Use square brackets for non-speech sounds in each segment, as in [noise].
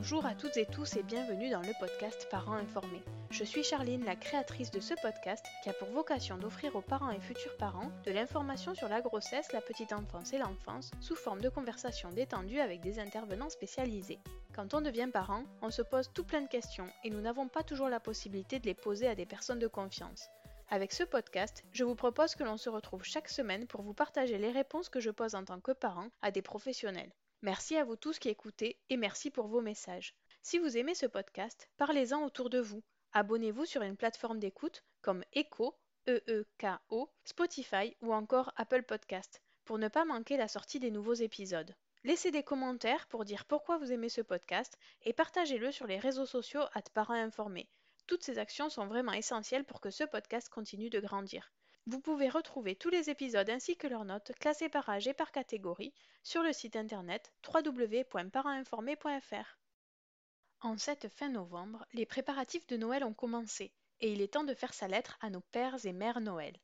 Bonjour à toutes et tous et bienvenue dans le podcast Parents informés. Je suis Charline, la créatrice de ce podcast qui a pour vocation d'offrir aux parents et futurs parents de l'information sur la grossesse, la petite enfance et l'enfance sous forme de conversations détendues avec des intervenants spécialisés. Quand on devient parent, on se pose tout plein de questions et nous n'avons pas toujours la possibilité de les poser à des personnes de confiance. Avec ce podcast, je vous propose que l'on se retrouve chaque semaine pour vous partager les réponses que je pose en tant que parent à des professionnels. Merci à vous tous qui écoutez et merci pour vos messages. Si vous aimez ce podcast, parlez-en autour de vous. Abonnez-vous sur une plateforme d'écoute comme Echo, E-E-K-O, Spotify ou encore Apple Podcast pour ne pas manquer la sortie des nouveaux épisodes. Laissez des commentaires pour dire pourquoi vous aimez ce podcast et partagez-le sur les réseaux sociaux à parents informés. Toutes ces actions sont vraiment essentielles pour que ce podcast continue de grandir. Vous pouvez retrouver tous les épisodes ainsi que leurs notes classées par âge et par catégorie sur le site internet www.parentinformé.fr. En cette fin novembre, les préparatifs de Noël ont commencé et il est temps de faire sa lettre à nos pères et mères Noël.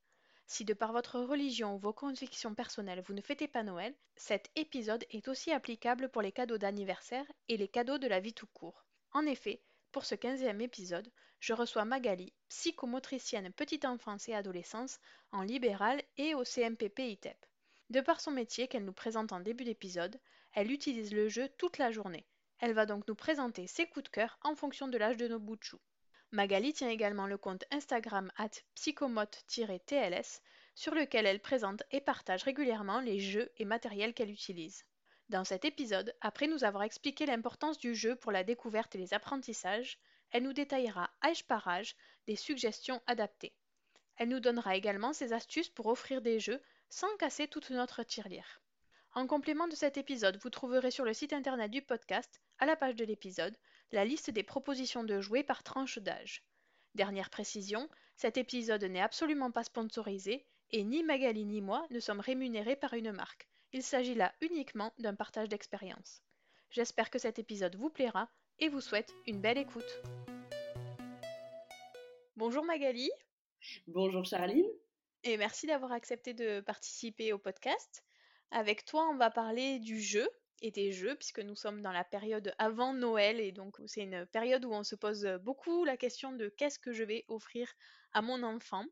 Si de par votre religion ou vos convictions personnelles vous ne fêtez pas Noël, cet épisode est aussi applicable pour les cadeaux d'anniversaire et les cadeaux de la vie tout court. En effet, pour ce 15e épisode, je reçois Magali, psychomotricienne petite enfance et adolescence en libéral et au CMPP ITEP. De par son métier qu'elle nous présente en début d'épisode, elle utilise le jeu toute la journée. Elle va donc nous présenter ses coups de cœur en fonction de l'âge de nos bouts de chou. Magali tient également le compte Instagram at psychomote-tls sur lequel elle présente et partage régulièrement les jeux et matériels qu'elle utilise. Dans cet épisode, après nous avoir expliqué l'importance du jeu pour la découverte et les apprentissages, elle nous détaillera âge par âge des suggestions adaptées. Elle nous donnera également ses astuces pour offrir des jeux sans casser toute notre tirelire. En complément de cet épisode, vous trouverez sur le site internet du podcast, à la page de l'épisode, la liste des propositions de jouets par tranche d'âge. Dernière précision, cet épisode n'est absolument pas sponsorisé et ni Magali ni moi ne sommes rémunérés par une marque. Il s'agit là uniquement d'un partage d'expérience. J'espère que cet épisode vous plaira et vous souhaite une belle écoute. Bonjour Magali. Bonjour Charline. Et merci d'avoir accepté de participer au podcast. Avec toi, on va parler du jeu et des jeux, puisque nous sommes dans la période avant Noël, et donc c'est une période où on se pose beaucoup la question de qu'est-ce que je vais offrir à mon enfant.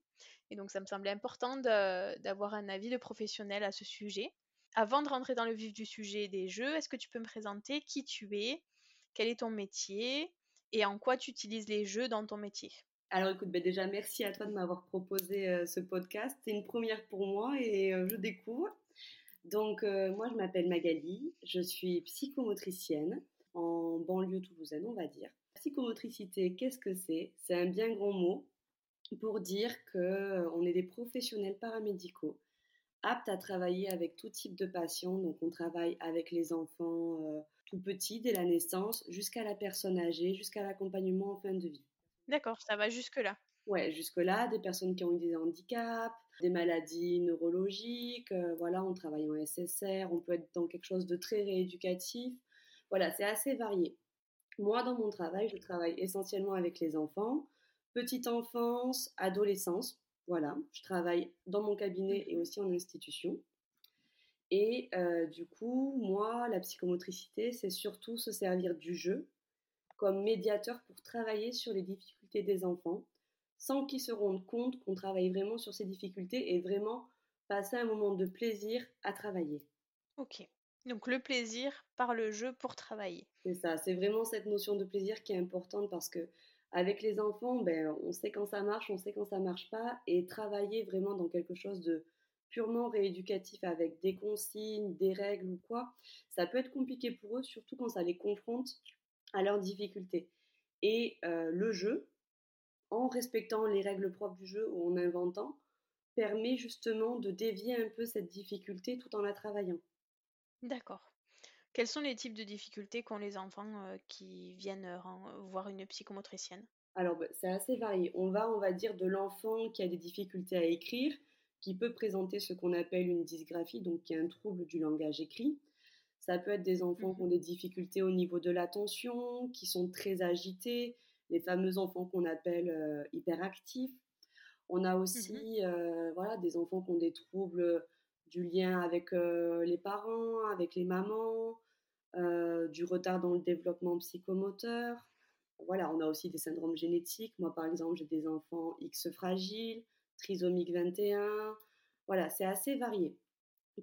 Et donc ça me semblait important d'avoir un avis de professionnel à ce sujet. Avant de rentrer dans le vif du sujet des jeux, est-ce que tu peux me présenter qui tu es, quel est ton métier et en quoi tu utilises les jeux dans ton métier? Alors écoute, ben déjà merci à toi de m'avoir proposé euh, ce podcast. C'est une première pour moi et euh, je découvre. Donc euh, moi je m'appelle Magali, je suis psychomotricienne en banlieue toulousaine on va dire. Psychomotricité, qu'est-ce que c'est? C'est un bien grand mot pour dire que on est des professionnels paramédicaux apte à travailler avec tout type de patients. Donc on travaille avec les enfants euh, tout petits dès la naissance jusqu'à la personne âgée, jusqu'à l'accompagnement en fin de vie. D'accord, ça va jusque-là. Ouais, jusque-là, des personnes qui ont eu des handicaps, des maladies neurologiques, euh, voilà, on travaille en SSR, on peut être dans quelque chose de très rééducatif. Voilà, c'est assez varié. Moi, dans mon travail, je travaille essentiellement avec les enfants, petite enfance, adolescence. Voilà, je travaille dans mon cabinet et aussi en institution. Et euh, du coup, moi, la psychomotricité, c'est surtout se servir du jeu comme médiateur pour travailler sur les difficultés des enfants, sans qu'ils se rendent compte qu'on travaille vraiment sur ces difficultés et vraiment passer un moment de plaisir à travailler. Ok. Donc le plaisir par le jeu pour travailler. C'est ça, c'est vraiment cette notion de plaisir qui est importante parce que avec les enfants, ben, on sait quand ça marche, on sait quand ça marche pas, et travailler vraiment dans quelque chose de purement rééducatif avec des consignes, des règles ou quoi, ça peut être compliqué pour eux, surtout quand ça les confronte à leurs difficultés. Et euh, le jeu, en respectant les règles propres du jeu ou en inventant, permet justement de dévier un peu cette difficulté tout en la travaillant. D'accord. Quels sont les types de difficultés qu'ont les enfants euh, qui viennent euh, voir une psychomotricienne? Alors, bah, c'est assez varié. On va, on va dire, de l'enfant qui a des difficultés à écrire, qui peut présenter ce qu'on appelle une dysgraphie, donc qui est un trouble du langage écrit. Ça peut être des enfants qui ont mmh des difficultés au niveau de l'attention, qui sont très agités, les fameux enfants qu'on appelle euh, hyperactifs. On a mmh aussi voilà, des enfants qui ont des troubles du lien avec euh, les parents, avec les mamans, euh, du retard dans le développement psychomoteur. Voilà, on a aussi des syndromes génétiques. Moi, par exemple, j'ai des enfants X fragiles, trisomique 21. Voilà, c'est assez varié.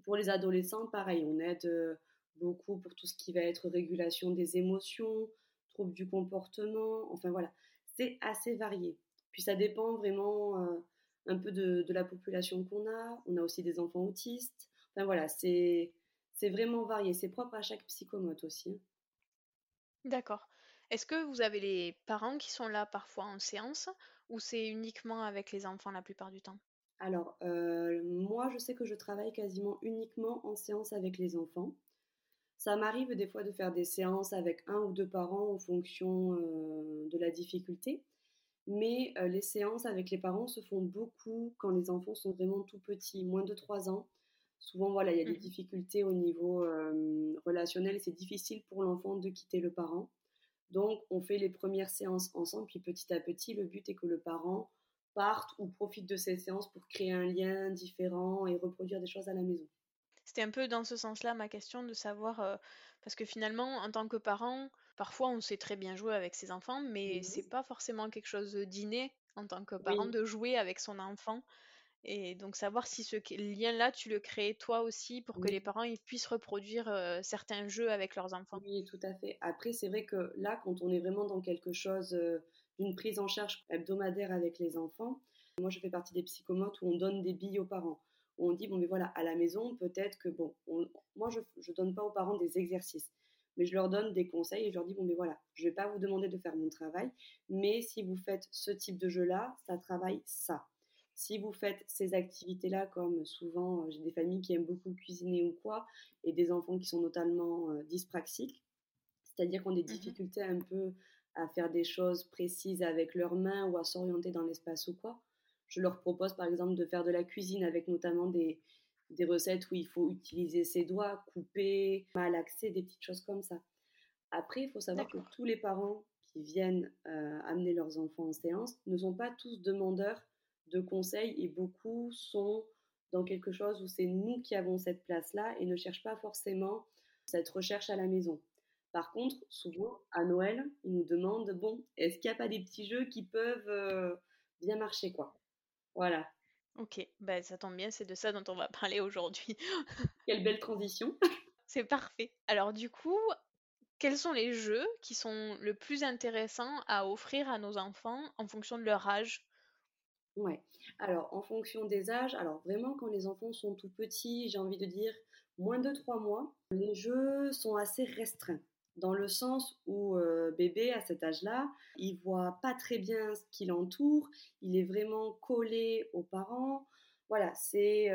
pour les adolescents, pareil, on aide euh, beaucoup pour tout ce qui va être régulation des émotions, troubles du comportement. Enfin voilà, c'est assez varié. Puis ça dépend vraiment un peu de, la population qu'on a. On a aussi des enfants autistes. Enfin voilà, c'est vraiment varié. C'est propre à chaque psychomote aussi. Hein. D'accord. Est-ce que vous avez les parents qui sont là parfois en séance ou c'est uniquement avec les enfants la plupart du temps? Alors, euh, moi, je sais que je travaille quasiment uniquement en séance avec les enfants. Ça m'arrive des fois de faire des séances avec un ou deux parents en fonction euh, de la difficulté. Mais euh, les séances avec les parents se font beaucoup quand les enfants sont vraiment tout petits, moins de 3 ans. Souvent, voilà, il y a des mmh. difficultés au niveau euh, relationnel c'est difficile pour l'enfant de quitter le parent. Donc, on fait les premières séances ensemble, puis petit à petit, le but est que le parent parte ou profite de ces séances pour créer un lien différent et reproduire des choses à la maison. C'était un peu dans ce sens-là ma question de savoir, euh, parce que finalement, en tant que parent, Parfois, on sait très bien jouer avec ses enfants, mais mmh c'est pas forcément quelque chose d'inné en tant que parent de jouer avec son enfant. Et donc savoir si ce lien-là, tu le crées toi aussi pour que les parents ils puissent reproduire certains jeux avec leurs enfants. Oui, tout à fait. Après, c'est vrai que là, quand on est vraiment dans quelque chose d'une prise en charge hebdomadaire avec les enfants, moi je fais partie des psychomotes où on donne des billes aux parents. Où on dit, bon, mais voilà, à la maison, peut-être que, bon, moi je ne donne pas aux parents des exercices mais je leur donne des conseils et je leur dis bon mais voilà, je vais pas vous demander de faire mon travail, mais si vous faites ce type de jeu-là, ça travaille ça. Si vous faites ces activités-là, comme souvent euh, j'ai des familles qui aiment beaucoup cuisiner ou quoi, et des enfants qui sont notamment euh, dyspraxiques, c'est-à-dire qu'on ont des mmh difficultés un peu à faire des choses précises avec leurs mains ou à s'orienter dans l'espace ou quoi, je leur propose par exemple de faire de la cuisine avec notamment des, des recettes où il faut utiliser ses doigts, couper, malaxer, des petites choses comme ça. Après, il faut savoir que tous les parents qui viennent euh, amener leurs enfants en séance ne sont pas tous demandeurs de conseils et beaucoup sont dans quelque chose où c'est nous qui avons cette place-là et ne cherchent pas forcément cette recherche à la maison. Par contre, souvent, à Noël, ils nous demandent, bon, est-ce qu'il n'y a pas des petits jeux qui peuvent euh, bien marcher, quoi? Voilà. Ok, bah, ça tombe bien, c'est de ça dont on va [laughs] parler aujourd'hui. Quelle belle transition. C'est parfait. Alors du coup, quels sont les jeux qui sont le plus intéressants à offrir à nos enfants en fonction de leur âge? Ouais. Alors, en fonction des âges, alors vraiment, quand les enfants sont tout petits, j'ai envie de dire moins de 3 mois, les jeux sont assez restreints dans le sens où euh, bébé à cet âge-là, il voit pas très bien ce qui l'entoure, il est vraiment collé aux parents. Voilà, c'est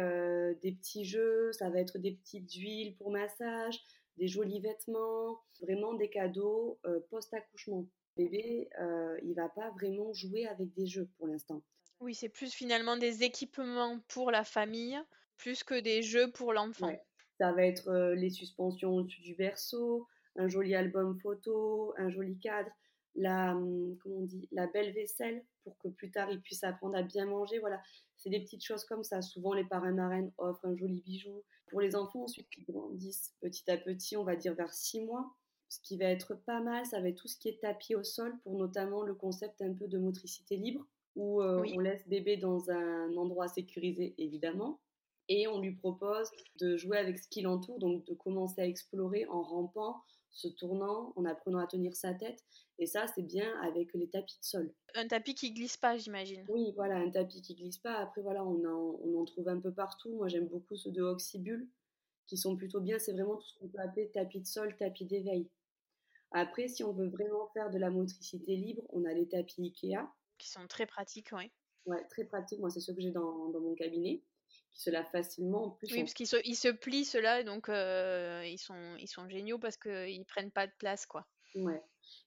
des petits jeux, ça va être des petites huiles pour massage, des jolis vêtements, vraiment des cadeaux post-accouchement. Bébé, il va pas vraiment jouer avec des jeux pour l'instant. Oui, c'est plus finalement des équipements pour la famille, plus que des jeux pour l'enfant. Ça va être les suspensions au-dessus du berceau, un joli album photo, un joli cadre, la, hum, comment on dit, la belle vaisselle pour que plus tard il puisse apprendre à bien manger. Voilà, c'est des petites choses comme ça. Souvent, les parrains marraines offrent un joli bijou. Pour les enfants, ensuite, qui grandissent petit à petit, on va dire vers six mois, ce qui va être pas mal, ça va être tout ce qui est tapis au sol pour notamment le concept un peu de motricité libre où euh, on laisse bébé dans un endroit sécurisé évidemment et on lui propose de jouer avec ce qui l'entoure, donc de commencer à explorer en rampant, se tournant, en apprenant à tenir sa tête. Et ça, c'est bien avec les tapis de sol. Un tapis qui glisse pas, j'imagine. Oui, voilà, un tapis qui glisse pas. Après, voilà, on en, on en trouve un peu partout. Moi, j'aime beaucoup ceux de Oxybul, qui sont plutôt bien. C'est vraiment tout ce qu'on peut appeler tapis de sol, tapis d'éveil. Après, si on veut vraiment faire de la motricité libre, on a les tapis Ikea. Qui sont très pratiques, oui. Ouais, très pratiques. Moi, c'est ceux que j'ai dans, dans mon cabinet qui se lavent facilement. En plus, oui, parce qu'ils se, ils se plient, ceux-là, donc euh, ils, sont, ils sont géniaux parce qu'ils prennent pas de place, quoi. Ouais.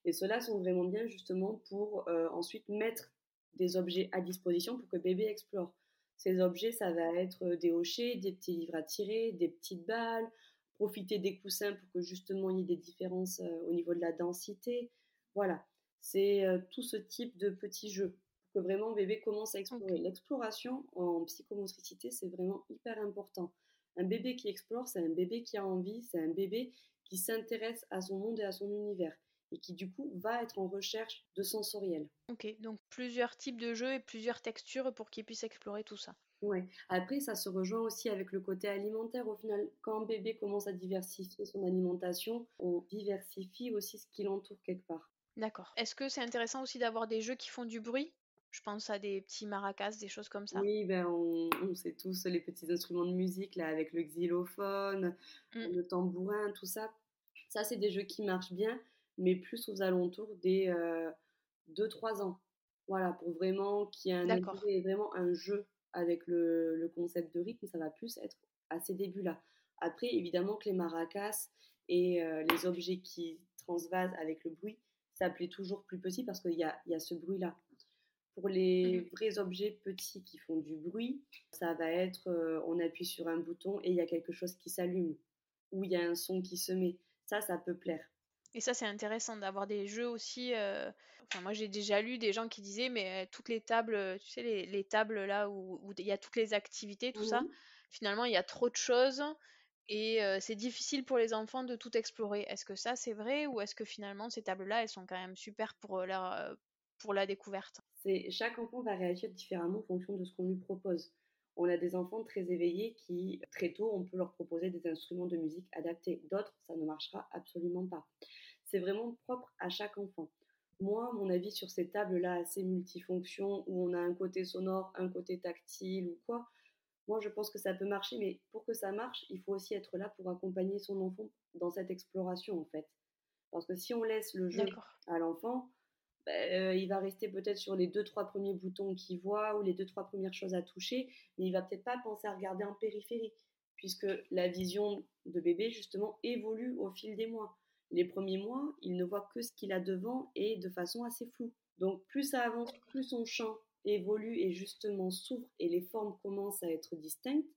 Et ceux-là sont vraiment bien justement pour euh, ensuite mettre des objets à disposition pour que bébé explore. Ces objets, ça va être euh, des hochets, des petits livres à tirer, des petites balles, profiter des coussins pour que justement il y ait des différences au niveau de la densité. Voilà, c'est tout ce type de petits jeux que vraiment bébé commence à explorer. L'exploration en psychomotricité, c'est vraiment hyper important. Un bébé qui explore, c'est un bébé qui a envie, c'est un bébé qui s'intéresse à son monde et à son univers et qui du coup va être en recherche de sensoriel. Ok, donc plusieurs types de jeux et plusieurs textures pour qu'il puisse explorer tout ça. Ouais. Après, ça se rejoint aussi avec le côté alimentaire. Au final, quand un bébé commence à diversifier son alimentation, on diversifie aussi ce qui l'entoure quelque part. D'accord. Est-ce que c'est intéressant aussi d'avoir des jeux qui font du bruit? Je pense à des petits maracas, des choses comme ça. Oui, ben on, sait tous les petits instruments de musique, là, avec le xylophone, mmh. le tambourin, tout ça. Ça, c'est des jeux qui marchent bien, mais plus aux alentours des 2-3 euh, ans. Voilà, pour vraiment qu'il y ait un, vraiment un jeu avec le, concept de rythme, ça va plus être à ces débuts-là. Après, évidemment que les maracas et euh, les objets qui transvasent avec le bruit, ça plaît toujours plus petit parce qu'il y a, y a ce bruit-là. Pour les mmh vrais objets petits qui font du bruit, ça va être euh, on appuie sur un bouton et il y a quelque chose qui s'allume ou il y a un son qui se met. Ça, ça peut plaire. Et ça, c'est intéressant d'avoir des jeux aussi. Euh, enfin, moi, j'ai déjà lu des gens qui disaient, mais euh, toutes les tables, tu sais, les, tables là où, il y a toutes les activités, tout ça, mmh finalement, il y a trop de choses et c'est difficile pour les enfants de tout explorer. Est-ce que ça, c'est vrai ou est-ce que finalement, ces tables-là, elles sont quand même super pour, leur, pour la découverte chaque enfant va réagir différemment en fonction de ce qu'on lui propose. On a des enfants très éveillés qui, très tôt, on peut leur proposer des instruments de musique adaptés. D'autres, ça ne marchera absolument pas. C'est vraiment propre à chaque enfant. Moi, mon avis sur ces tables-là assez multifonctions, où on a un côté sonore, un côté tactile ou quoi, moi je pense que ça peut marcher, mais pour que ça marche, il faut aussi être là pour accompagner son enfant dans cette exploration en fait. Parce que si on laisse le jeu à l'enfant, euh, il va rester peut-être sur les deux trois premiers boutons qu'il voit ou les deux trois premières choses à toucher, mais il va peut-être pas penser à regarder en périphérie, puisque la vision de bébé justement évolue au fil des mois. Les premiers mois, il ne voit que ce qu'il a devant et de façon assez floue. Donc plus ça avance, plus son champ évolue et justement s'ouvre et les formes commencent à être distinctes.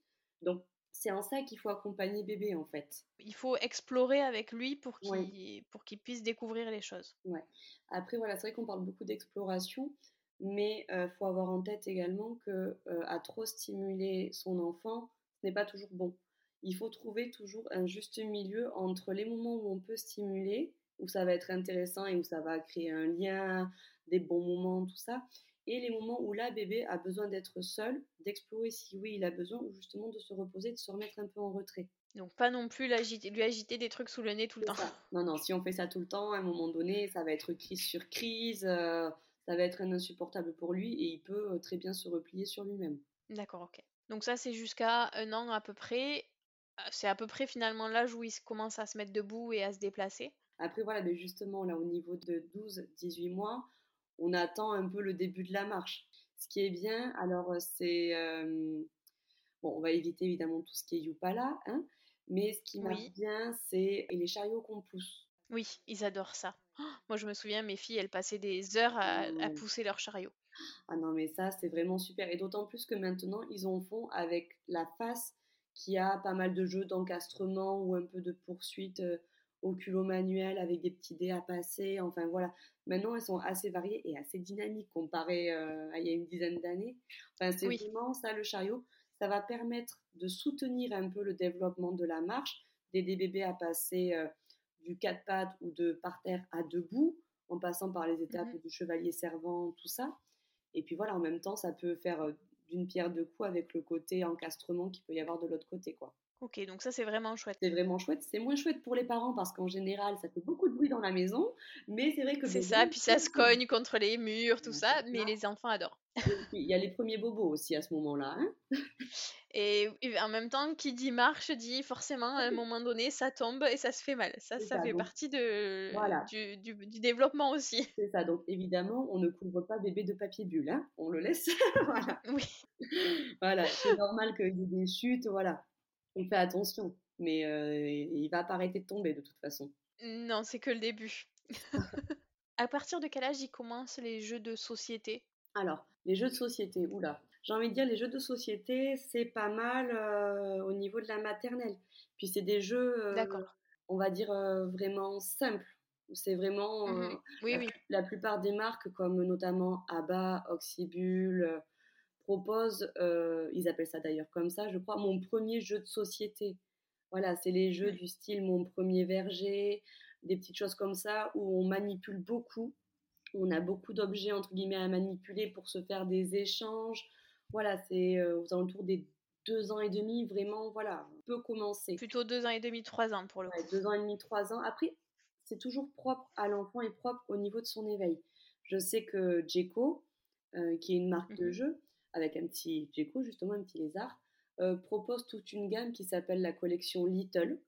Donc c'est en ça qu'il faut accompagner bébé en fait. Il faut explorer avec lui pour qu'il pour qu'il puisse découvrir les choses. Ouais. Après voilà, c'est vrai qu'on parle beaucoup d'exploration, mais il euh, faut avoir en tête également que euh, à trop stimuler son enfant, ce n'est pas toujours bon. Il faut trouver toujours un juste milieu entre les moments où on peut stimuler, où ça va être intéressant et où ça va créer un lien, des bons moments, tout ça, et les moments où là, bébé a besoin d'être seul, d'explorer si oui, il a besoin, ou justement de se reposer, de se remettre un peu en retrait. Donc pas non plus lui agiter des trucs sous le nez tout le temps. Non, non, si on fait ça tout le temps, à un moment donné, ça va être crise sur crise, euh, ça va être insupportable pour lui, et il peut euh, très bien se replier sur lui-même. D'accord, ok. Donc ça, c'est jusqu'à un an à peu près. Euh, c'est à peu près finalement l'âge où il commence à se mettre debout et à se déplacer. Après, voilà, mais justement, là, au niveau de 12-18 mois, on attend un peu le début de la marche. Ce qui est bien, alors c'est Bon, on va éviter évidemment tout ce qui est Yupala, hein, mais ce qui marche bien, c'est les chariots qu'on pousse. Oui, ils adorent ça. Oh, moi, je me souviens, mes filles, elles passaient des heures à, mmh. pousser leur chariot. Ah non, mais ça, c'est vraiment super. Et d'autant plus que maintenant, ils en font avec la face qui a pas mal de jeux d'encastrement ou un peu de poursuite euh, au culot manuel avec des petits dés à passer. Enfin voilà, maintenant elles sont assez variées et assez dynamiques comparées euh, à il y a une dizaine d'années. Enfin, c'est vraiment ça le chariot. Ça va permettre de soutenir un peu le développement de la marche, d'aider bébés à passer euh, du quatre pattes ou de par terre à debout, en passant par les étapes mmh du chevalier servant, tout ça. Et puis voilà, en même temps, ça peut faire euh, d'une pierre deux coups avec le côté encastrement qu'il peut y avoir de l'autre côté, quoi. Ok, donc ça c'est vraiment chouette. C'est vraiment chouette. C'est moins chouette pour les parents parce qu'en général ça fait beaucoup de bruit dans la maison, mais c'est vrai que. C'est ça, puis ça [laughs] se cogne contre les murs, tout ça, mais les enfants adorent. Il y a les premiers bobos aussi à ce moment-là. Hein et, en même temps, qui dit marche dit forcément à un moment donné ça tombe et ça se fait mal. Ça, ça, fait partie de, du, du, développement aussi. C'est ça, donc évidemment on ne couvre pas bébé de papier bulle, hein on le laisse. [laughs] voilà. Oui. Voilà, c'est normal qu'il y ait des chutes, voilà on fait attention, mais euh, il va pas arrêter de tomber de toute façon. Non, c'est que le début. à partir de quel âge ils commencent les jeux de société? Alors, les jeux de société, oula. J'ai envie de dire, les jeux de société, c'est pas mal euh, au niveau de la maternelle. Puis c'est des jeux, euh, on va dire, vraiment simples. C'est vraiment. Mmh oui, oui. La plupart des marques, comme notamment ABBA, Oxybul, propose, euh, ils appellent ça d'ailleurs comme ça, je crois, mon premier jeu de société. Voilà, c'est les jeux du style mon premier verger, des petites choses comme ça où on manipule beaucoup. On a beaucoup d'objets entre guillemets à manipuler pour se faire des échanges. Voilà, c'est euh, aux alentours des deux ans et demi, vraiment, voilà, on peut commencer. Plutôt deux ans et demi, trois ans pour le coup. deux ans et demi, trois ans. Après, c'est toujours propre à l'enfant et propre au niveau de son éveil. Je sais que Jeco, euh, qui est une marque de mmh jeu, avec un petit gecko, justement, un petit lézard, euh, propose toute une gamme qui s'appelle la collection Little,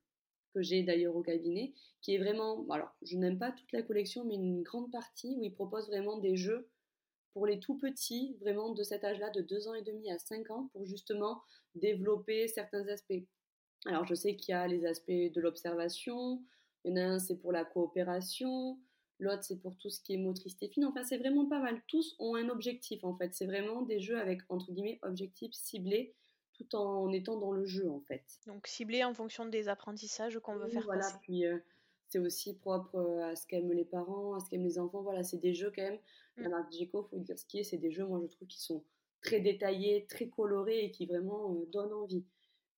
que j'ai d'ailleurs au cabinet, qui est vraiment, alors je n'aime pas toute la collection, mais une grande partie où il propose vraiment des jeux pour les tout petits, vraiment de cet âge-là, de 2 ans et demi à 5 ans, pour justement développer certains aspects. Alors je sais qu'il y a les aspects de l'observation, il y en a un c'est pour la coopération, L'autre, c'est pour tout ce qui est motricité fine. Enfin, c'est vraiment pas mal. Tous ont un objectif, en fait. C'est vraiment des jeux avec, entre guillemets, objectifs ciblés, tout en étant dans le jeu, en fait. Donc, ciblés en fonction des apprentissages qu'on veut faire voilà. Puis, euh, c'est aussi propre euh, à ce qu'aiment les parents, à ce qu'aiment les enfants. Voilà, c'est des jeux, quand même. La marque il faut dire ce qui est. C'est des jeux, moi, je trouve, qui sont très détaillés, très colorés et qui vraiment euh, donnent envie.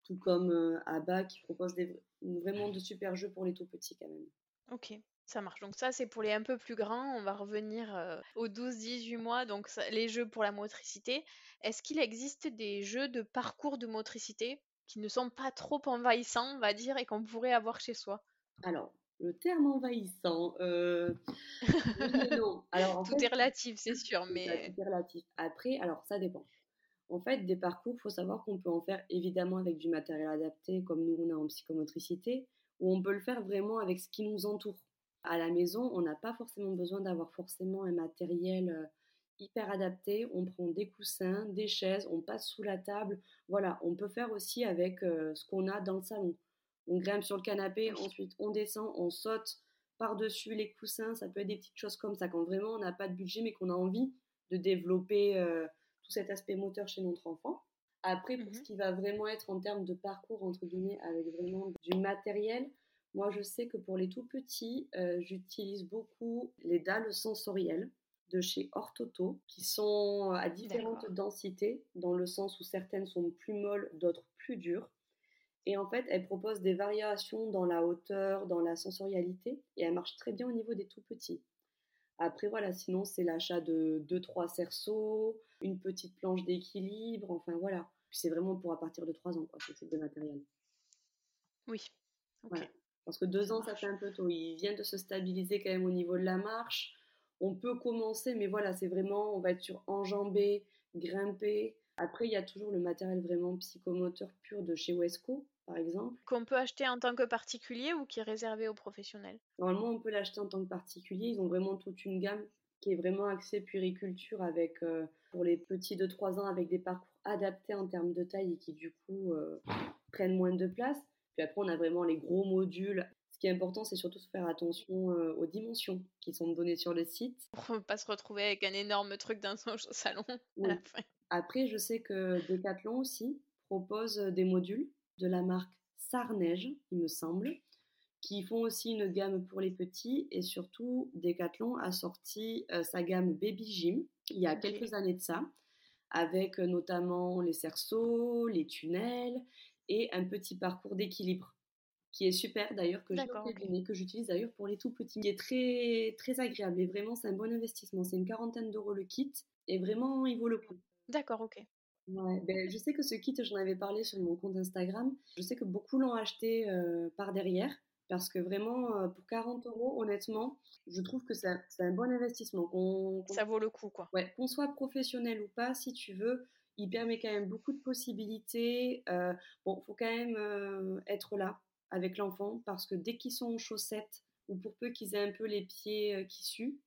Tout comme Abba, qui propose des, vraiment de super jeux pour les tout petits, quand même. Ok. Ça marche. Donc ça, c'est pour les un peu plus grands. On va revenir euh, aux 12-18 mois, donc les jeux pour la motricité. Est-ce qu'il existe des jeux de parcours de motricité qui ne sont pas trop envahissants, on va dire, et qu'on pourrait avoir chez soi? Alors, le terme envahissant, euh... non. [laughs] Alors, tout est relatif, c'est sûr, mais... tout est relatif. Après, alors ça dépend. En fait, des parcours, il faut savoir qu'on peut en faire évidemment avec du matériel adapté, comme nous on a en psychomotricité, ou on peut le faire vraiment avec ce qui nous entoure. À la maison, on n'a pas forcément besoin d'avoir forcément un matériel euh, hyper adapté. On prend des coussins, des chaises, on passe sous la table. Voilà, on peut faire aussi avec euh, ce qu'on a dans le salon. On grimpe sur le canapé, ensuite on descend, on saute par-dessus les coussins. Ça peut être des petites choses comme ça quand vraiment on n'a pas de budget mais qu'on a envie de développer euh, tout cet aspect moteur chez notre enfant. Après, pour ce mmh qui va vraiment être en termes de parcours, entre guillemets, avec vraiment du matériel, moi, je sais que pour les tout petits, euh, j'utilise beaucoup les dalles sensorielles de chez Ortoto, qui sont à différentes densités, dans le sens où certaines sont plus molles, d'autres plus dures. Et en fait, elles proposent des variations dans la hauteur, dans la sensorialité, et elles marchent très bien au niveau des tout petits. Après, voilà, sinon, c'est l'achat de 2-3 cerceaux, une petite planche d'équilibre, enfin voilà. c'est vraiment pour à partir de 3 ans, quoi, ce type de matériel. Oui. Parce que deux ans, ça fait un peu tôt. Il vient de se stabiliser quand même au niveau de la marche. On peut commencer, mais voilà, c'est vraiment, on va être sur enjamber, grimper. Après, il y a toujours le matériel vraiment psychomoteur pur de chez Wesco, par exemple. Qu'on peut acheter en tant que particulier ou qui est réservé aux professionnels? Normalement, on peut l'acheter en tant que particulier. Ils ont vraiment toute une gamme. qui est vraiment axé puériculture avec pour les petits de 3 ans avec des parcours adaptés en termes de taille et qui du coup prennent moins de place. Puis après, on a vraiment les gros modules. Ce qui est important, c'est surtout de faire attention aux dimensions qui sont données sur le site. Pour ne pas se retrouver avec un énorme truc dans son [laughs] salon à la fin. Après, je sais que Decathlon aussi propose des modules de la marque Sarneige, il me semble, qui font aussi une gamme pour les petits et surtout Decathlon a sorti sa gamme Baby Gym il y a quelques années de ça, avec notamment les cerceaux, les tunnels et un petit parcours d'équilibre qui est super d'ailleurs que que j'utilise d'ailleurs pour les tout petits, qui est très très agréable et vraiment c'est un bon investissement. C'est une quarantaine d'euros le kit et vraiment il vaut le coup. D'accord, ok. Ben, je sais que ce kit, j'en avais parlé sur mon compte Instagram. Je sais que beaucoup l'ont acheté par derrière parce que vraiment, pour 40 euros, honnêtement, je trouve que c'est un bon investissement. ça vaut le coup, quoi. Ouais, qu'on soit professionnel ou pas, si tu veux, il permet quand même beaucoup de possibilités. Euh, bon, faut quand même être là avec l'enfant parce que dès qu'ils sont en chaussettes ou pour peu qu'ils aient un peu les pieds qui suent,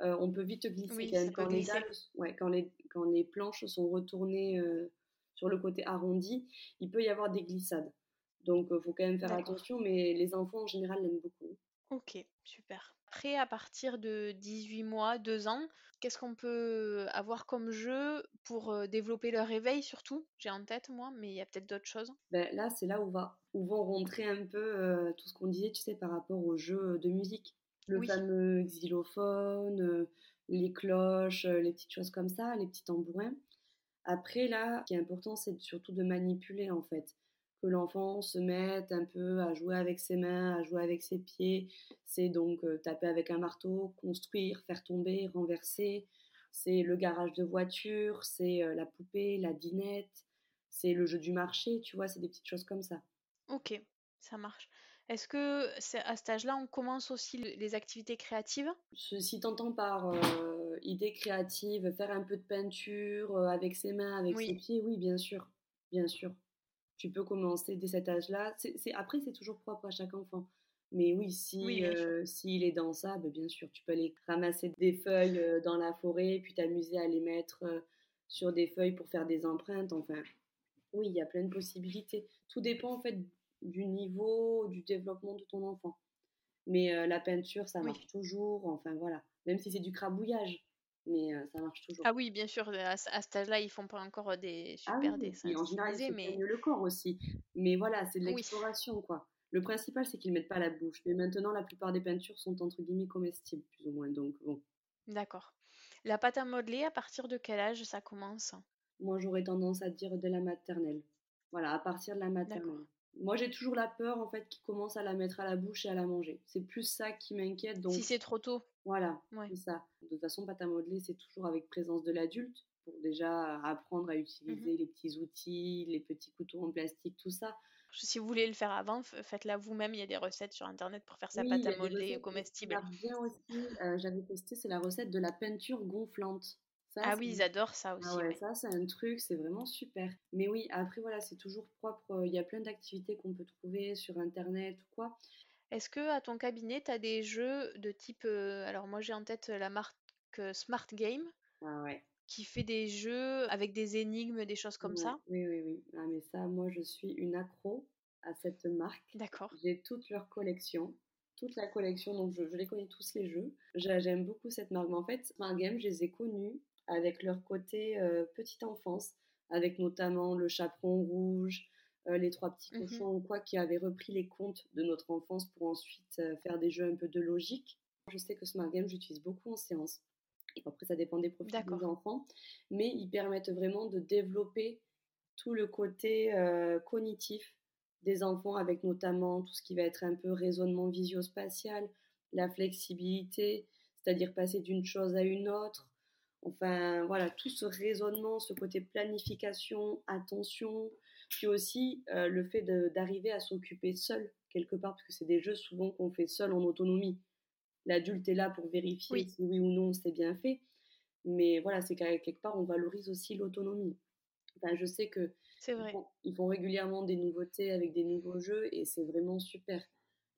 on peut vite glisser. quand, les ouais, quand, les, quand les planches sont retournées sur le côté arrondi, il peut y avoir des glissades. Donc, il faut quand même faire attention, mais les enfants en général l'aiment beaucoup. Ok, super. Après, à partir de 18 mois, 2 ans, qu'est-ce qu'on peut avoir comme jeu pour développer leur réveil surtout? J'ai en tête moi, mais il y a peut-être d'autres choses. Ben, là, c'est là où, va, où vont rentrer un peu tout ce qu'on disait, tu sais, par rapport aux jeux de musique le fameux xylophone, les cloches, les petites choses comme ça, les petits tambourins. Après, là, ce qui est important, c'est surtout de manipuler, en fait. Que l'enfant se mette un peu à jouer avec ses mains, à jouer avec ses pieds. C'est donc taper avec un marteau, construire, faire tomber, renverser. C'est le garage de voiture, c'est la poupée, la dinette, c'est le jeu du marché, tu vois, c'est des petites choses comme ça. Ok, ça marche. Est-ce que à cet âge-là, on commence aussi les activités créatives? Si tu entends par euh, idée créative, faire un peu de peinture euh, avec ses mains, avec ses pieds, oui, bien sûr, bien sûr. Tu peux commencer dès cet âge-là. après, c'est toujours propre à chaque enfant. Mais oui, si euh, s'il est dans ça, ben, bien sûr, tu peux aller ramasser des feuilles dans la forêt, puis t'amuser à les mettre sur des feuilles pour faire des empreintes. Enfin, oui, il y a plein de possibilités. Tout dépend en fait du niveau du développement de ton enfant. Mais la peinture, ça marche toujours. Enfin voilà, même si c'est du crabouillage, mais ça marche toujours. Ah oui, bien sûr, à, cet âge-là, ils font pas encore des ah super dessins. En général, ils mais... le corps aussi. Mais voilà, c'est de l'exploration, quoi. Le principal, c'est qu'ils mettent pas la bouche. Mais maintenant, la plupart des peintures sont entre guillemets comestibles, plus ou moins. Donc bon. D'accord. La pâte à modeler, à partir de quel âge ça commence? Moi, j'aurais tendance à dire de la maternelle. Voilà, à partir de la maternelle. Moi, j'ai toujours la peur, en fait, qu'ils commencent à la mettre à la bouche et à la manger. C'est plus ça qui m'inquiète. Donc... Si c'est trop tôt. Voilà, c'est ça. De toute façon, pâte à modeler, c'est toujours avec présence de l'adulte pour déjà apprendre à utiliser mmh les petits outils, les petits couteaux en plastique, tout ça. Si vous voulez le faire avant, faites-la vous-même. Il y a des recettes sur Internet pour faire sa pâte à modeler comestible. euh, j'avais testé, c'est la recette de la peinture gonflante ah oui, ils adorent ça ah aussi. Ça, c'est un truc, c'est vraiment super. Mais oui, après, voilà, c'est toujours propre. Il y a plein d'activités qu'on peut trouver sur Internet ou quoi. Est-ce que à ton cabinet, tu as des jeux de type. alors, moi, j'ai en tête la marque Smart Game. Ah ouais. Qui fait des jeux avec des énigmes, des choses comme ça? Oui, oui, oui. Ah, mais ça, moi, je suis une accro à cette marque. D'accord. J'ai toute leur collection toute la collection, donc je, je, les connais tous les jeux. J'aime beaucoup cette marque. Mais en fait, Smart Game, je les ai connus avec leur côté euh, petite enfance, avec notamment le chaperon rouge, euh, les trois petits mmh cochons ou quoi, qui avaient repris les contes de notre enfance pour ensuite euh, faire des jeux un peu de logique. Je sais que Smart Game, j'utilise beaucoup en séance. Et après, ça dépend des profils des enfants. Mais ils permettent vraiment de développer tout le côté cognitif des enfants, avec notamment tout ce qui va être un peu raisonnement visio-spatial, la flexibilité, c'est-à-dire passer d'une chose à une autre, Enfin, voilà, tout ce raisonnement, ce côté planification, attention, puis aussi euh, le fait d'arriver à s'occuper seul quelque part, parce que c'est des jeux souvent qu'on fait seul en autonomie. L'adulte est là pour vérifier si oui ou non c'est bien fait, mais voilà, c'est qu'à quelque part on valorise aussi l'autonomie. Enfin, je sais que vrai. Ils, font, régulièrement des nouveautés avec des nouveaux jeux et c'est vraiment super.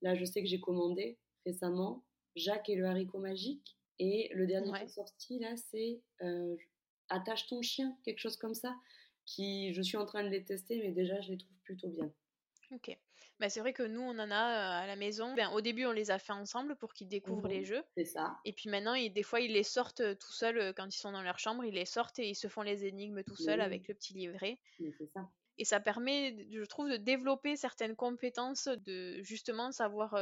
Là, je sais que j'ai commandé récemment Jacques et le haricot magique Et le dernier qui est sorti, là, c'est Attache ton chien, quelque chose comme ça, qui, je suis en train de les tester, mais déjà, je les trouve plutôt bien. Ok. Bah, c'est vrai que nous, on en a à la maison. Ben, au début, on les a fait ensemble pour qu'ils découvrent les mmh jeux. C'est ça. Et puis maintenant, des fois, ils les sortent tout seuls quand ils sont dans leur chambre. Ils les sortent et ils se font les énigmes tout seuls avec le petit livret. c'est ça. Et ça permet, je trouve, de développer certaines compétences, de justement savoir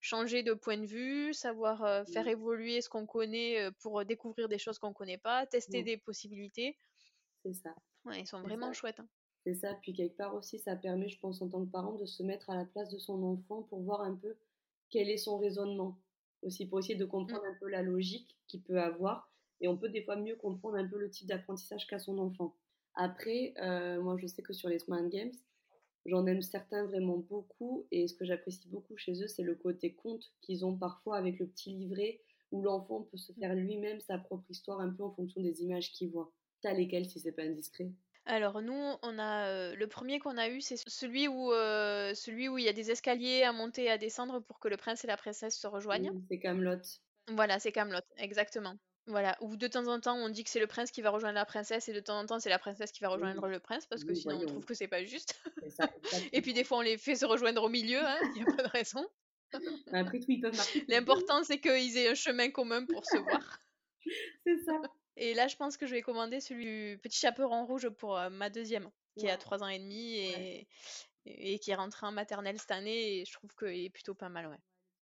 changer de point de vue, savoir faire évoluer ce qu'on connaît pour découvrir des choses qu'on connaît pas, tester des possibilités. C'est ça. Ouais, ils sont vraiment chouettes. Hein. C'est ça. Puis quelque part aussi, ça permet, je pense, en tant que parent, de se mettre à la place de son enfant pour voir un peu quel est son raisonnement. Aussi pour essayer de comprendre mmh. un peu la logique qu'il peut avoir. Et on peut des fois mieux comprendre un peu le type d'apprentissage qu'a son enfant. Après, euh, moi, je sais que sur les Smart Games, j'en aime certains vraiment beaucoup. Et ce que j'apprécie beaucoup chez eux, c'est le côté conte qu'ils ont parfois avec le petit livret où l'enfant peut se faire lui-même sa propre histoire un peu en fonction des images qu'il voit. T'as lesquelles si c'est pas indiscret? Alors nous, on a euh, le premier qu'on a eu, c'est celui où euh, celui où il y a des escaliers à monter et à descendre pour que le prince et la princesse se rejoignent. c'est Camelot. Voilà, c'est Camelot, exactement. Voilà, ou de temps en temps on dit que c'est le prince qui va rejoindre la princesse et de temps en temps c'est la princesse qui va rejoindre le prince parce que sinon on trouve que c'est pas juste. [laughs] et puis des fois on les fait se rejoindre au milieu, hein, il n'y a pas de raison. Après tout, ils peuvent. [laughs] L'important c'est qu'ils aient un chemin commun pour se voir. [laughs] c'est ça. Et là je pense que je vais commander celui du petit chaperon rouge pour euh, ma deuxième, qui a 3 ans et demi et, et qui est rentré en maternelle cette année et je trouve qu'il est plutôt pas mal, ouais.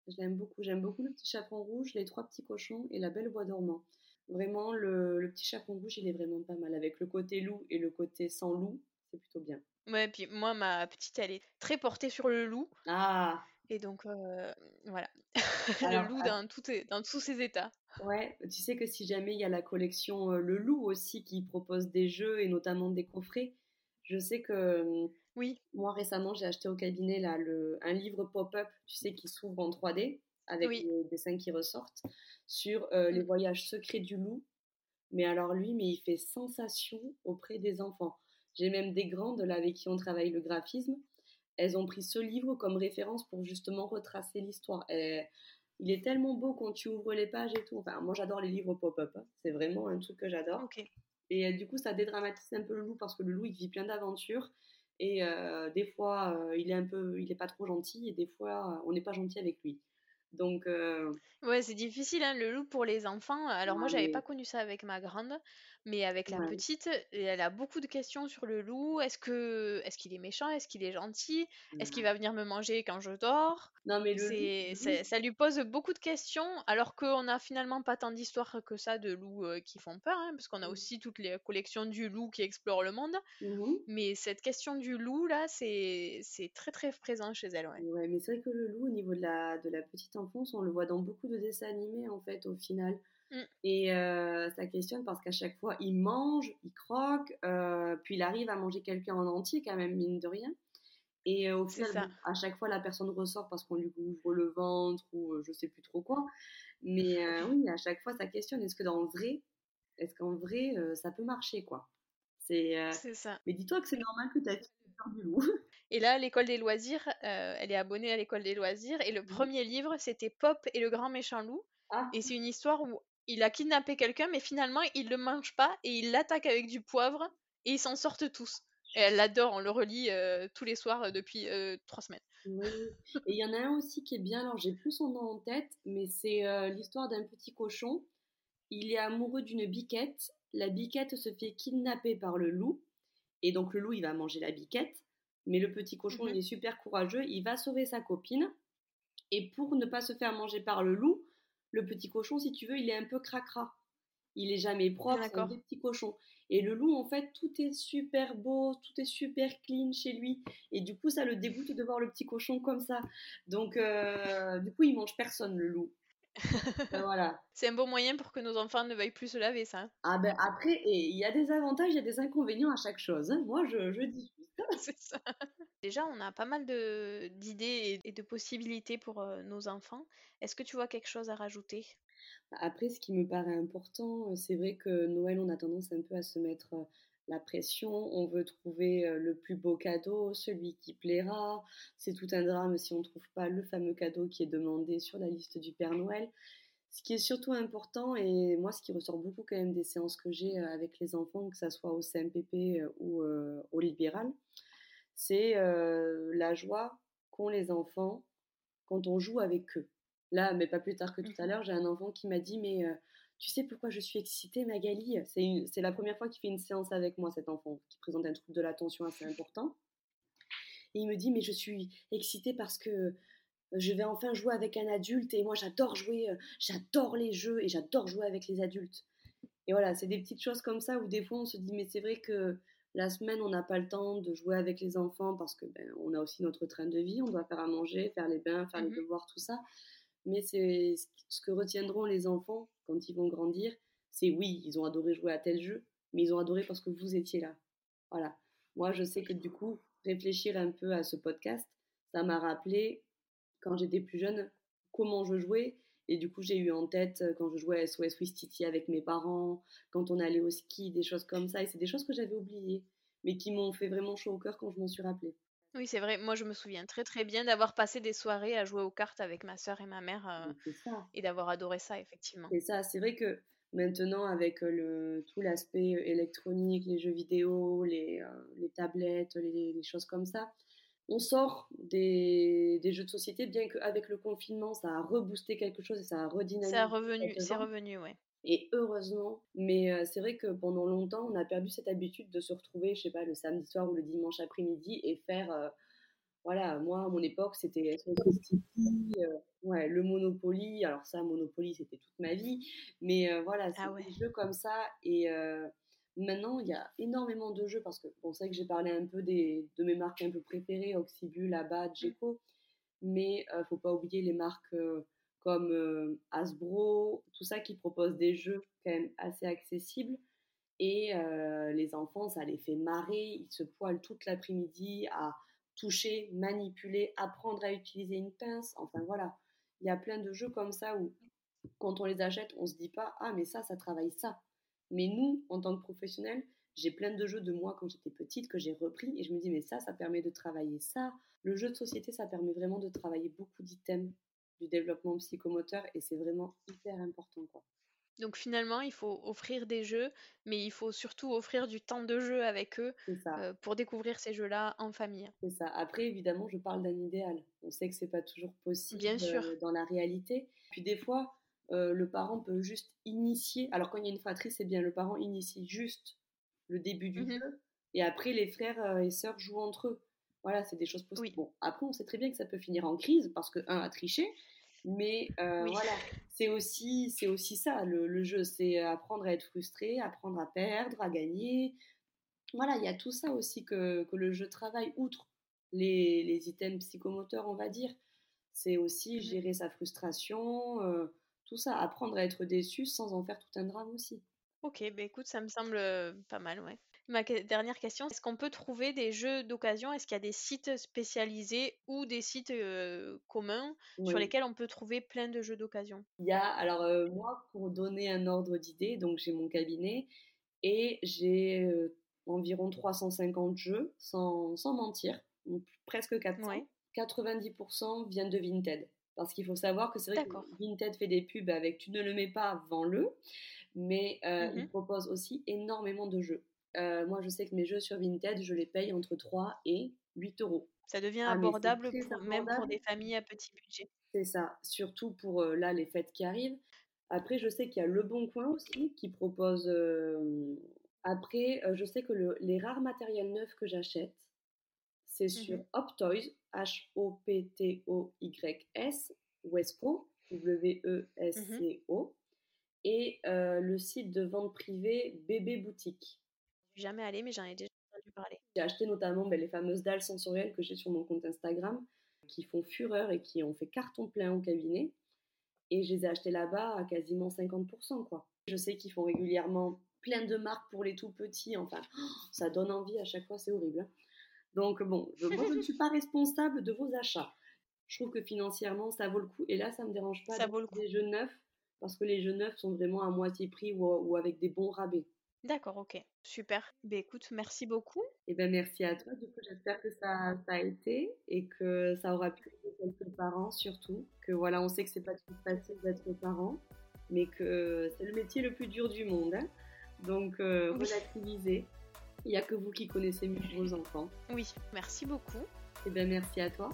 J'aime beaucoup. J'aime beaucoup le petit chaperon rouge, les trois petits cochons et la belle bois dormant. Vraiment, le, petit chaperon rouge, il est vraiment pas mal. Avec le côté loup et le côté sans loup, c'est plutôt bien. Ouais, puis moi, ma petite, elle est très portée sur le loup. Ah Et donc, euh, voilà. [laughs] le loup dans, tout, dans tous ses états. Ouais, tu sais que si jamais il y a la collection euh, Le Loup aussi qui propose des jeux et notamment des coffrets, je sais que hum, oui. Moi, récemment, j'ai acheté au cabinet là, le, un livre pop-up, tu sais, qui s'ouvre en 3D, avec les dessins qui ressortent, sur euh, les mmh. voyages secrets du loup. Mais alors lui, mais il fait sensation auprès des enfants. J'ai même des grandes là avec qui on travaille le graphisme. Elles ont pris ce livre comme référence pour justement retracer l'histoire. Il est tellement beau quand tu ouvres les pages et tout. Enfin, moi j'adore les livres pop-up. Hein. C'est vraiment un truc que j'adore. Et euh, du coup, ça dédramatise un peu le loup parce que le loup, il vit plein d'aventures. Et euh, des fois, euh, il est un peu, il est pas trop gentil, et des fois, on n'est pas gentil avec lui. Donc. Ouais, c'est difficile, hein, le loup pour les enfants. Alors, moi, j'avais pas connu ça avec ma grande. Mais avec la petite, elle a beaucoup de questions sur le loup. Est-ce que, est-ce qu'il est méchant? Est-ce qu'il est gentil? Est-ce qu'il va venir me manger quand je dors? Non, mais ça lui pose beaucoup de questions, alors qu'on n'a finalement pas tant d'histoires que ça de loups qui font peur, hein, parce qu'on a mmh. aussi toutes les collections du loup qui explorent le monde. Mmh mais cette question du loup là, c'est très très présent chez elle. Ouais, mais c'est vrai que le loup, au niveau de la, de la petite enfance, on le voit dans beaucoup de dessins animés en fait, au final. Mmh. Et ça questionne parce qu'à chaque fois, il mange, il croque, puis il arrive à manger quelqu'un en entier, quand même, mine de rien. Et au final, à chaque fois, la personne ressort parce qu'on lui ouvre le ventre ou je sais plus trop quoi. Mais [laughs] oui, à chaque fois, ça questionne est-ce que dans le vrai, est-ce qu'en vrai, ça peut marcher, quoi? C'est ça. Mais dis-toi que c'est normal que tu aies peur du loup. [laughs] Et là, l'école des loisirs, elle est abonnée à l'école des loisirs. Et le mmh premier livre, c'était Pop et le grand méchant loup. Ah. Et c'est une histoire où il a kidnappé quelqu'un, mais finalement, il le mange pas et il l'attaque avec du poivre et ils s'en sortent tous. Et elle l'adore, on le relit euh, tous les soirs euh, depuis euh, trois semaines. Oui. Et il y en a un aussi qui est bien, alors j'ai plus son nom en tête, mais c'est l'histoire d'un petit cochon. Il est amoureux d'une biquette. La biquette se fait kidnapper par le loup. Et donc le loup, il va manger la biquette. Mais le petit cochon, il mhm. est super courageux. Il va sauver sa copine. Et pour ne pas se faire manger par le loup, le petit cochon, si tu veux, il est un peu cracra. Il est jamais propre, c'est un petit cochon. Et le loup, en fait, tout est super beau, tout est super clean chez lui. Et du coup, ça le dégoûte de voir le petit cochon comme ça. Donc, euh, du coup, il mange personne, le loup. Euh, [laughs] voilà. C'est un bon moyen pour que nos enfants ne veuillent plus se laver, ça. Ah ben après, il y a des avantages, il y a des inconvénients à chaque chose. Hein. Moi, je, je dis [laughs] C'est ça. Déjà, on a pas mal d'idées et de possibilités pour euh, nos enfants. Est-ce que tu vois quelque chose à rajouter? Bah, Après, ce qui me paraît important, c'est vrai que Noël, on a tendance un peu à se mettre la pression. On veut trouver le plus beau cadeau, celui qui plaira. C'est tout un drame si on ne trouve pas le fameux cadeau qui est demandé sur la liste du Père Noël. Ce qui est surtout important, et moi, ce qui ressort beaucoup quand même des séances que j'ai euh, avec les enfants, que ce soit au CMPP euh, ou euh, au libéral, c'est la joie qu'ont les enfants quand on joue avec eux. Là, mais pas plus tard que tout à mmh l'heure, j'ai un enfant qui m'a dit, mais tu sais pourquoi je suis excitée, Magali? C'est la première fois qu'il fait une séance avec moi, cet enfant, qui présente un trouble de l'attention assez important. Et il me dit, mais je suis excitée parce que je vais enfin jouer avec un adulte et moi j'adore jouer, euh, j'adore les jeux et j'adore jouer avec les adultes. Et voilà, c'est des petites choses comme ça où des fois on se dit mais c'est vrai que la semaine on n'a pas le temps de jouer avec les enfants parce que ben, on a aussi notre train de vie, on doit faire à manger, faire les bains, faire les mmh devoirs, tout ça. Mais c'est ce que retiendront les enfants quand ils vont grandir, c'est oui, ils ont adoré jouer à tel jeu, mais ils ont adoré parce que vous étiez là. Voilà. Moi, je sais que du coup, réfléchir un peu à ce podcast, ça m'a rappelé quand j'étais plus jeune comment je jouais. Et du coup, j'ai eu en tête euh, quand je jouais à SOS Wistiti avec mes parents, quand on allait au ski, des choses comme ça. Et c'est des choses que j'avais oubliées, mais qui m'ont fait vraiment chaud au cœur quand je m'en suis rappelée. Oui, c'est vrai. Moi, je me souviens très très bien d'avoir passé des soirées à jouer aux cartes avec ma soeur et ma mère euh, et d'avoir adoré ça, effectivement. C'est ça. C'est vrai que maintenant, avec euh, le, tout l'aspect électronique, les jeux vidéo, les, les tablettes, les, les, choses comme ça, on sort des, jeux de société, bien qu'avec le confinement, ça a reboosté quelque chose et ça a redynamisé. C'est revenu, c'est revenu, ouais. Et heureusement, mais euh, c'est vrai que pendant longtemps, on a perdu cette habitude de se retrouver, je sais pas, le samedi soir ou le dimanche après-midi et faire, euh, voilà, moi à mon époque, c'était euh, ouais, le Monopoly. Alors ça, Monopoly, c'était toute ma vie, mais voilà, c'est ah des jeux comme ça et Maintenant, il y a énormément de jeux parce que bon, c'est vrai que j'ai parlé un peu des, de mes marques un peu préférées, Oxybul, Abad, mmh. Geco, mais ne euh, faut pas oublier les marques euh, comme euh, Hasbro, tout ça qui propose des jeux quand même assez accessibles. Et les enfants, ça les fait marrer, ils se poilent toute l'après-midi à toucher, manipuler, apprendre à utiliser une pince. Enfin voilà, il y a plein de jeux comme ça où quand on les achète, on se dit pas ah mais ça, ça travaille ça. Mais nous, en tant que professionnels, j'ai plein de jeux de moi quand j'étais petite que j'ai repris et je me dis mais ça, ça permet de travailler ça. Le jeu de société, ça permet vraiment de travailler beaucoup d'items du développement psychomoteur et c'est vraiment hyper important quoi. Donc finalement, il faut offrir des jeux, mais il faut surtout offrir du temps de jeu avec eux euh, pour découvrir ces jeux-là en famille. C'est ça. Après, évidemment, je parle d'un idéal. On sait que c'est pas toujours possible Bien sûr. Euh, dans la réalité. Puis des fois, le parent peut juste initier. Alors quand il y a une fratrie, c'est bien, le parent initie juste le début du mmh jeu, et après les frères euh, et sœurs jouent entre eux. Voilà, c'est des choses possibles. Bon, après, on sait très bien que ça peut finir en crise parce que un a triché, mais euh, voilà, c'est aussi, c'est aussi ça le, jeu, c'est apprendre à être frustré, apprendre à perdre, à gagner. Voilà, il y a tout ça aussi que, le jeu travaille, outre les, les, items psychomoteurs, on va dire. C'est aussi mmh gérer sa frustration, tout ça, apprendre à être déçu sans en faire tout un drame aussi. Ok, bah écoute, ça me semble pas mal, ouais. Ma dernière question, est-ce qu'on peut trouver des jeux d'occasion? Est-ce qu'il y a des sites spécialisés ou des sites communs sur lesquels on peut trouver plein de jeux d'occasion? Il y a, alors moi, pour donner un ordre d'idée, donc j'ai mon cabinet et j'ai environ 350 jeux, sans, sans mentir, presque 400. 90% viennent de Vinted. Parce qu'il faut savoir que c'est vrai que Vinted fait des pubs avec tu ne le mets pas, vends-le. Mais euh, il mmh propose aussi énormément de jeux. Euh, moi, je sais que mes jeux sur Vinted, je les paye entre 3 et 8 euros. Ça devient ah, abordable, même pour des familles à petit budget. C'est ça, surtout pour euh, là les fêtes qui arrivent. Après, je sais qu'il y a Le Bon Coin aussi qui propose. Après, je sais que les rares matériels neufs que j'achète, c'est mmh sur Optoys, H-O-P-T-O-Y-S, Wesco, W-E-S-C-O, mmh et euh, le site de vente privée Bébé Boutique. Jamais allée, mais j'en ai déjà entendu parler. J'ai acheté notamment ben, les fameuses dalles sensorielles que j'ai sur mon compte Instagram, qui font fureur et qui ont fait carton plein au cabinet. Et je les ai achetées là-bas à quasiment 50%. Quoi. Je sais qu'ils font régulièrement plein de marques pour les tout petits. Enfin, ça donne envie à chaque fois, c'est horrible. Donc bon, je, [laughs] moi je ne suis pas responsable de vos achats. Je trouve que financièrement ça vaut le coup. Et là, ça me dérange pas ça vaut le coup. les jeux neufs parce que les jeux neufs sont vraiment à moitié prix ou, avec des bons rabais. D'accord, ok, super. Ben écoute, merci beaucoup. Et eh ben merci à toi. Du coup, j'espère que ça, ça, a été et que ça aura pu aider quelques parents surtout. Que voilà, on sait que c'est pas tout facile d'être parent. mais que c'est le métier le plus dur du monde. Hein. Donc, euh, relativisez. Il n'y a que vous qui connaissez mieux vos enfants. Oui, merci beaucoup. Et eh bien, merci à toi.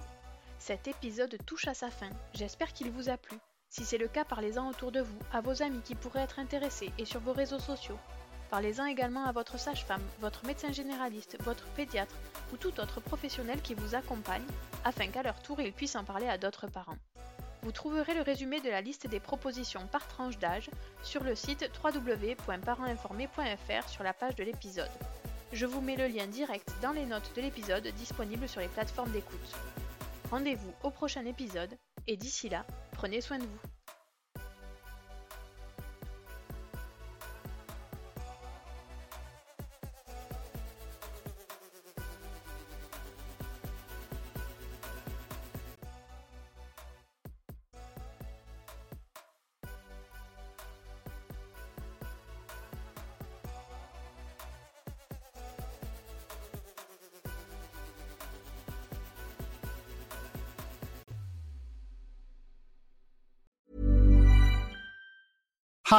Cet épisode touche à sa fin. J'espère qu'il vous a plu. Si c'est le cas, parlez-en autour de vous, à vos amis qui pourraient être intéressés et sur vos réseaux sociaux. Parlez-en également à votre sage-femme, votre médecin généraliste, votre pédiatre ou tout autre professionnel qui vous accompagne afin qu'à leur tour ils puissent en parler à d'autres parents. Vous trouverez le résumé de la liste des propositions par tranche d'âge sur le site www.parentinformés.fr sur la page de l'épisode. Je vous mets le lien direct dans les notes de l'épisode disponible sur les plateformes d'écoute. Rendez-vous au prochain épisode et d'ici là, prenez soin de vous.